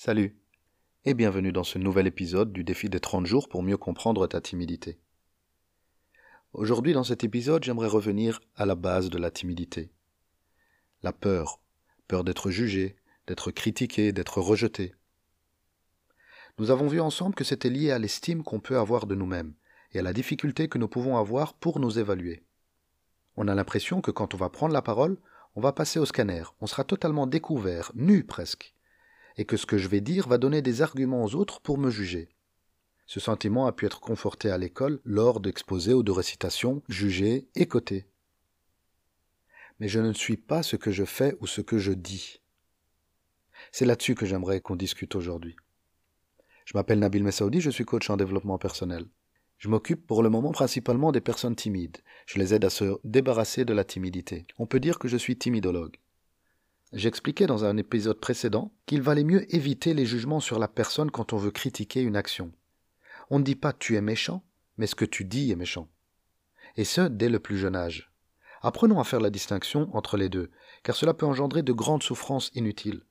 Salut et bienvenue dans ce nouvel épisode du défi des 30 jours pour mieux comprendre ta timidité. Aujourd'hui dans cet épisode j'aimerais revenir à la base de la timidité. La peur, peur d'être jugé, d'être critiqué, d'être rejeté. Nous avons vu ensemble que c'était lié à l'estime qu'on peut avoir de nous-mêmes et à la difficulté que nous pouvons avoir pour nous évaluer. On a l'impression que quand on va prendre la parole, on va passer au scanner, on sera totalement découvert, nu presque, et que ce que je vais dire va donner des arguments aux autres pour me juger. Ce sentiment a pu être conforté à l'école lors d'exposés ou de récitations, jugés et cotés. Mais je ne suis pas ce que je fais ou ce que je dis. C'est là-dessus que j'aimerais qu'on discute aujourd'hui. Je m'appelle Nabil Messaoudi, je suis coach en développement personnel. Je m'occupe pour le moment principalement des personnes timides. Je les aide à se débarrasser de la timidité. On peut dire que je suis timidologue. J'expliquais dans un épisode précédent qu'il valait mieux éviter les jugements sur la personne quand on veut critiquer une action. On ne dit pas tu es méchant, mais ce que tu dis est méchant. Et ce, dès le plus jeune âge. Apprenons à faire la distinction entre les deux, car cela peut engendrer de grandes souffrances inutiles.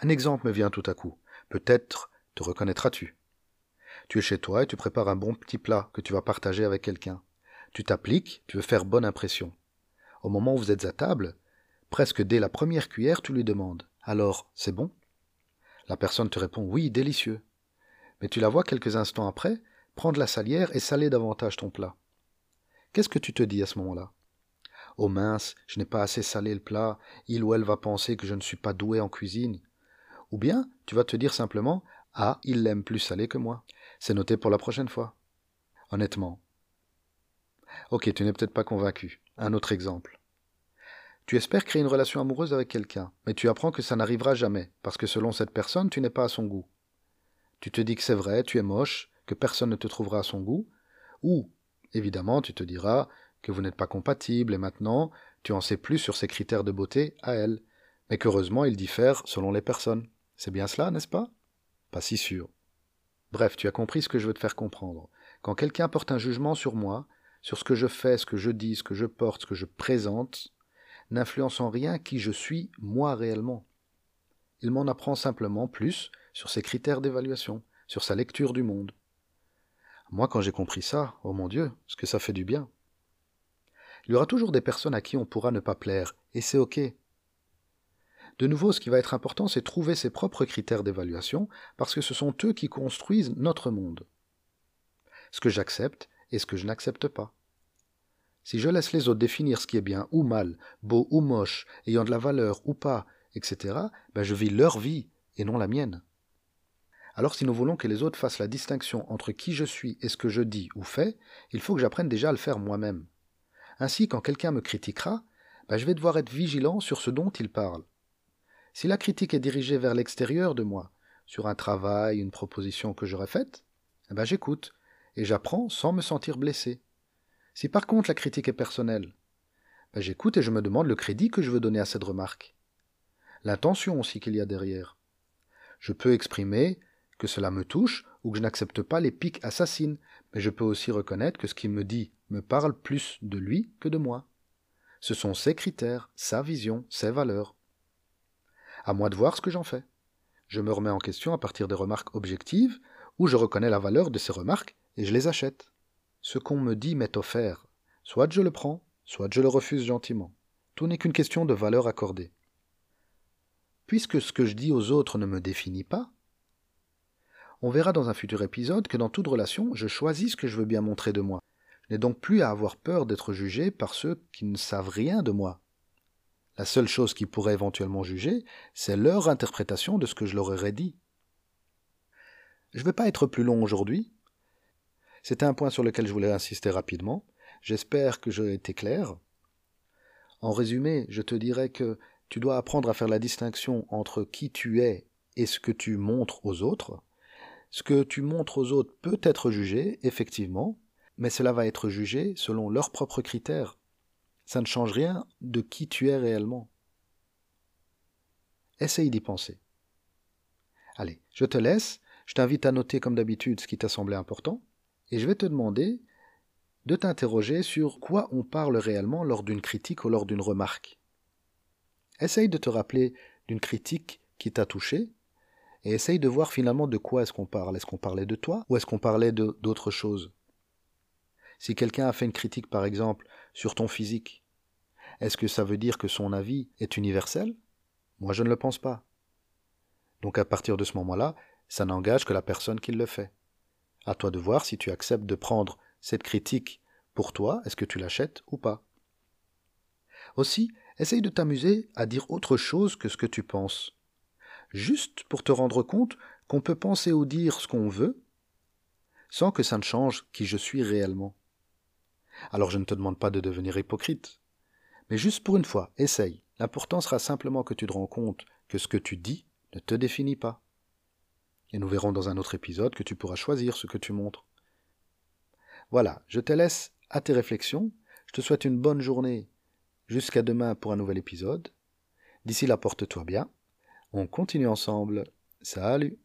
Un exemple me vient tout à coup. Peut-être te reconnaîtras-tu. Tu es chez toi et tu prépares un bon petit plat que tu vas partager avec quelqu'un. Tu t'appliques, tu veux faire bonne impression. Au moment où vous êtes à table, presque dès la première cuillère, tu lui demandes Alors, c'est bon? La personne te répond Oui, délicieux. Mais tu la vois quelques instants après prendre la salière et saler davantage ton plat. Qu'est-ce que tu te dis à ce moment-là? Oh mince, je n'ai pas assez salé le plat, il ou elle va penser que je ne suis pas doué en cuisine. Ou bien tu vas te dire simplement Ah, il l'aime plus salé que moi. C'est noté pour la prochaine fois. Honnêtement. Ok, tu n'es peut-être pas convaincu. Un autre exemple. Tu espères créer une relation amoureuse avec quelqu'un, mais tu apprends que ça n'arrivera jamais, parce que selon cette personne, tu n'es pas à son goût. Tu te dis que c'est vrai, tu es moche, que personne ne te trouvera à son goût, ou, évidemment, tu te diras que vous n'êtes pas compatible et maintenant, tu en sais plus sur ses critères de beauté à elle, mais qu'heureusement ils diffèrent selon les personnes. C'est bien cela, n'est-ce pas? Pas si sûr. Bref, tu as compris ce que je veux te faire comprendre. Quand quelqu'un porte un jugement sur moi, sur ce que je fais, ce que je dis, ce que je porte, ce que je présente, n'influence en rien qui je suis moi réellement. Il m'en apprend simplement plus sur ses critères d'évaluation, sur sa lecture du monde. Moi, quand j'ai compris ça, oh mon Dieu, ce que ça fait du bien. Il y aura toujours des personnes à qui on pourra ne pas plaire, et c'est ok. De nouveau, ce qui va être important, c'est trouver ses propres critères d'évaluation, parce que ce sont eux qui construisent notre monde. Ce que j'accepte et ce que je n'accepte pas. Si je laisse les autres définir ce qui est bien ou mal, beau ou moche, ayant de la valeur ou pas, etc., ben je vis leur vie et non la mienne. Alors si nous voulons que les autres fassent la distinction entre qui je suis et ce que je dis ou fais, il faut que j'apprenne déjà à le faire moi-même. Ainsi, quand quelqu'un me critiquera, ben je vais devoir être vigilant sur ce dont il parle. Si la critique est dirigée vers l'extérieur de moi, sur un travail, une proposition que j'aurais faite, ben j'écoute et j'apprends sans me sentir blessé. Si par contre la critique est personnelle, ben j'écoute et je me demande le crédit que je veux donner à cette remarque. L'intention aussi qu'il y a derrière. Je peux exprimer que cela me touche ou que je n'accepte pas les piques assassines, mais je peux aussi reconnaître que ce qu'il me dit me parle plus de lui que de moi. Ce sont ses critères, sa vision, ses valeurs. À moi de voir ce que j'en fais. Je me remets en question à partir des remarques objectives, où je reconnais la valeur de ces remarques et je les achète. Ce qu'on me dit m'est offert. Soit je le prends, soit je le refuse gentiment. Tout n'est qu'une question de valeur accordée. Puisque ce que je dis aux autres ne me définit pas, on verra dans un futur épisode que dans toute relation, je choisis ce que je veux bien montrer de moi. Je n'ai donc plus à avoir peur d'être jugé par ceux qui ne savent rien de moi. La seule chose qu'ils pourraient éventuellement juger, c'est leur interprétation de ce que je leur aurais dit. Je ne vais pas être plus long aujourd'hui. C'était un point sur lequel je voulais insister rapidement. J'espère que j'ai été clair. En résumé, je te dirais que tu dois apprendre à faire la distinction entre qui tu es et ce que tu montres aux autres. Ce que tu montres aux autres peut être jugé, effectivement, mais cela va être jugé selon leurs propres critères, ça ne change rien de qui tu es réellement. Essaye d'y penser. Allez, je te laisse, je t'invite à noter comme d'habitude ce qui t'a semblé important, et je vais te demander de t'interroger sur quoi on parle réellement lors d'une critique ou lors d'une remarque. Essaye de te rappeler d'une critique qui t'a touché, et essaye de voir finalement de quoi est-ce qu'on parle. Est-ce qu'on parlait de toi ou est-ce qu'on parlait d'autre chose Si quelqu'un a fait une critique par exemple sur ton physique, est-ce que ça veut dire que son avis est universel? Moi je ne le pense pas. Donc à partir de ce moment-là, ça n'engage que la personne qui le fait. À toi de voir si tu acceptes de prendre cette critique pour toi, est-ce que tu l'achètes ou pas. Aussi, essaye de t'amuser à dire autre chose que ce que tu penses. Juste pour te rendre compte qu'on peut penser ou dire ce qu'on veut, sans que ça ne change qui je suis réellement. Alors je ne te demande pas de devenir hypocrite, mais juste pour une fois, essaye. L'important sera simplement que tu te rends compte que ce que tu dis ne te définit pas. Et nous verrons dans un autre épisode que tu pourras choisir ce que tu montres. Voilà, je te laisse à tes réflexions. Je te souhaite une bonne journée. Jusqu'à demain pour un nouvel épisode. D'ici là, porte-toi bien. On continue ensemble. Salut